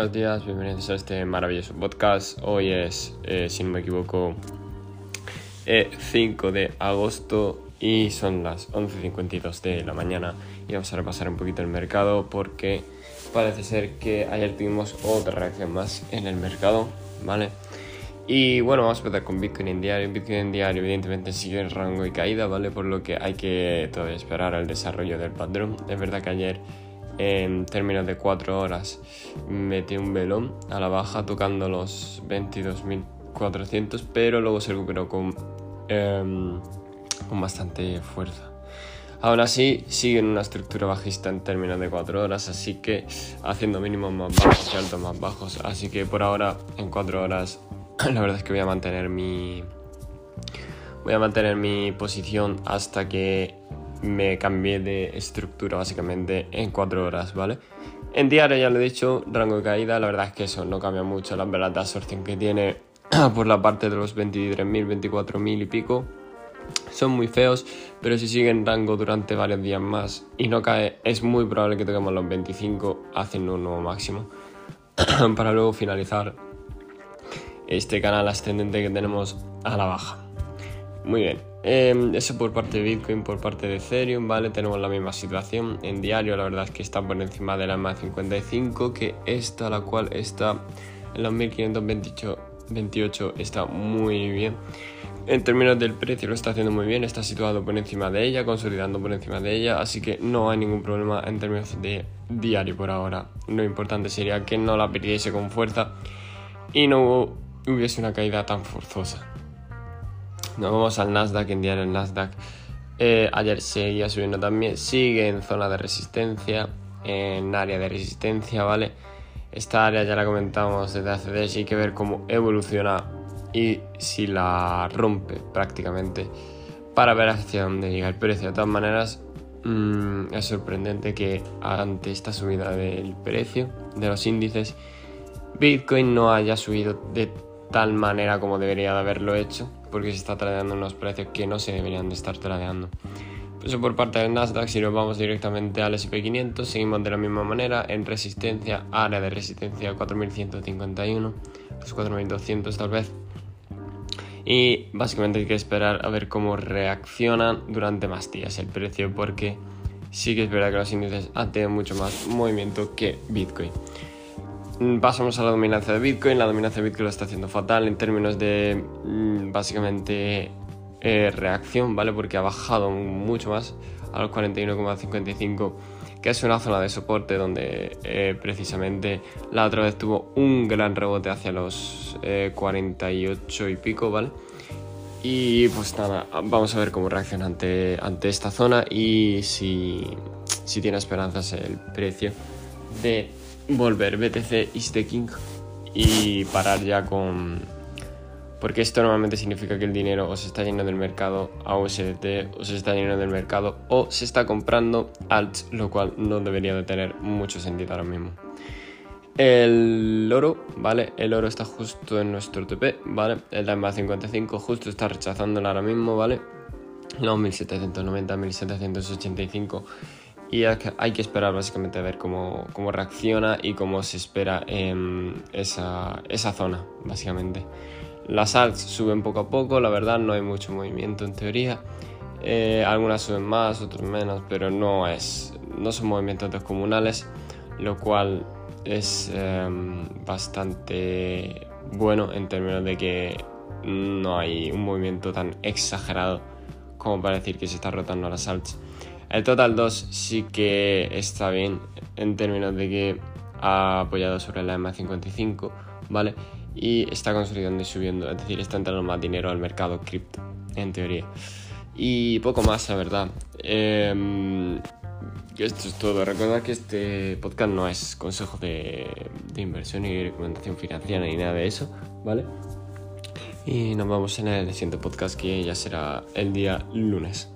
buenos días, bienvenidos a este maravilloso podcast. Hoy es, eh, si no me equivoco, 5 eh, de agosto y son las 11.52 de la mañana y vamos a repasar un poquito el mercado porque parece ser que ayer tuvimos otra reacción más en el mercado, ¿vale? Y bueno, vamos a empezar con Bitcoin en diario. Bitcoin en diario evidentemente sigue en rango y caída, ¿vale? Por lo que hay que todavía esperar al desarrollo del patrón. Es verdad que ayer en términos de 4 horas metí un velón a la baja tocando los 22.400 pero luego se recuperó con, em, con bastante fuerza. Aún así sigue en una estructura bajista en términos de 4 horas, así que haciendo mínimos más bajos y altos más bajos. Así que por ahora en 4 horas la verdad es que voy a mantener mi... Voy a mantener mi posición hasta que me cambié de estructura básicamente en 4 horas, ¿vale? En diario ya lo he dicho, rango de caída, la verdad es que eso no cambia mucho, las velas de absorción que tiene por la parte de los 23.000, 24.000 y pico son muy feos, pero si sigue en rango durante varios días más y no cae, es muy probable que toquemos los 25 haciendo un nuevo máximo para luego finalizar este canal ascendente que tenemos a la baja. Muy bien, em, eso por parte de Bitcoin, por parte de Ethereum, ¿vale? Tenemos la misma situación. En diario, la verdad es que está por encima de la MA55, que esta, la cual está en los 1528 está muy bien. En términos del precio lo está haciendo muy bien, está situado por encima de ella, consolidando por encima de ella, así que no hay ningún problema en términos de diario por ahora. Lo importante sería que no la perdiese con fuerza y no hubiese una caída tan forzosa. Nos vamos al Nasdaq, en día el Nasdaq eh, ayer seguía subiendo también, sigue en zona de resistencia, en área de resistencia, ¿vale? Esta área ya la comentamos desde hace días hay que ver cómo evoluciona y si la rompe prácticamente para ver hacia dónde llega el precio. De todas maneras, mm, es sorprendente que ante esta subida del precio de los índices, Bitcoin no haya subido de tal manera como debería de haberlo hecho porque se está tradeando unos precios que no se deberían de estar tradeando. Eso por parte del Nasdaq, si nos vamos directamente al SP500, seguimos de la misma manera en resistencia, área de resistencia 4151, los 4200 tal vez. Y básicamente hay que esperar a ver cómo reaccionan durante más días el precio, porque sí que es verdad que los índices han tenido mucho más movimiento que Bitcoin. Mm, pasamos a la dominancia de Bitcoin. La dominancia de Bitcoin lo está haciendo fatal en términos de mm, básicamente eh, reacción, ¿vale? Porque ha bajado mucho más a los 41,55, que es una zona de soporte donde eh, precisamente la otra vez tuvo un gran rebote hacia los 48 eh, y pico, ¿vale? Y pues nada, vamos a ver cómo reacciona ante, ante esta zona y si, si tiene esperanzas el precio de volver BTC is the king y parar ya con... Porque esto normalmente significa que el dinero o se está yendo del mercado a USDT o se está yendo del mercado o se está comprando alts, lo cual no debería de tener mucho sentido ahora mismo. El oro, ¿vale? El oro está justo en nuestro TP, ¿vale? El DAMA 55 justo está rechazándolo ahora mismo, ¿vale? Los 1790, 1785 y hay que esperar básicamente a ver cómo, cómo reacciona y cómo se espera en esa, esa, zona, básicamente. Las alts suben poco a poco, la verdad no hay mucho movimiento en teoría. Eh, algunas suben más, otras menos, pero no, es, no son movimientos descomunales, lo cual es em, bastante bueno en términos de que no hay un movimiento tan exagerado como para decir que se está rotando las alts. El Total 2 sí que está bien en términos de que ha apoyado sobre la M55, ¿vale? Y está consolidando y subiendo, es decir, está entrando más dinero al mercado cripto, en teoría. Y poco más, la verdad. Em, esto es todo. Recuerda que este podcast no es consejo de, de inversión ni recomendación financiera ni nada de eso, ¿vale? Y nos vemos en el siguiente podcast que ya será el día lunes.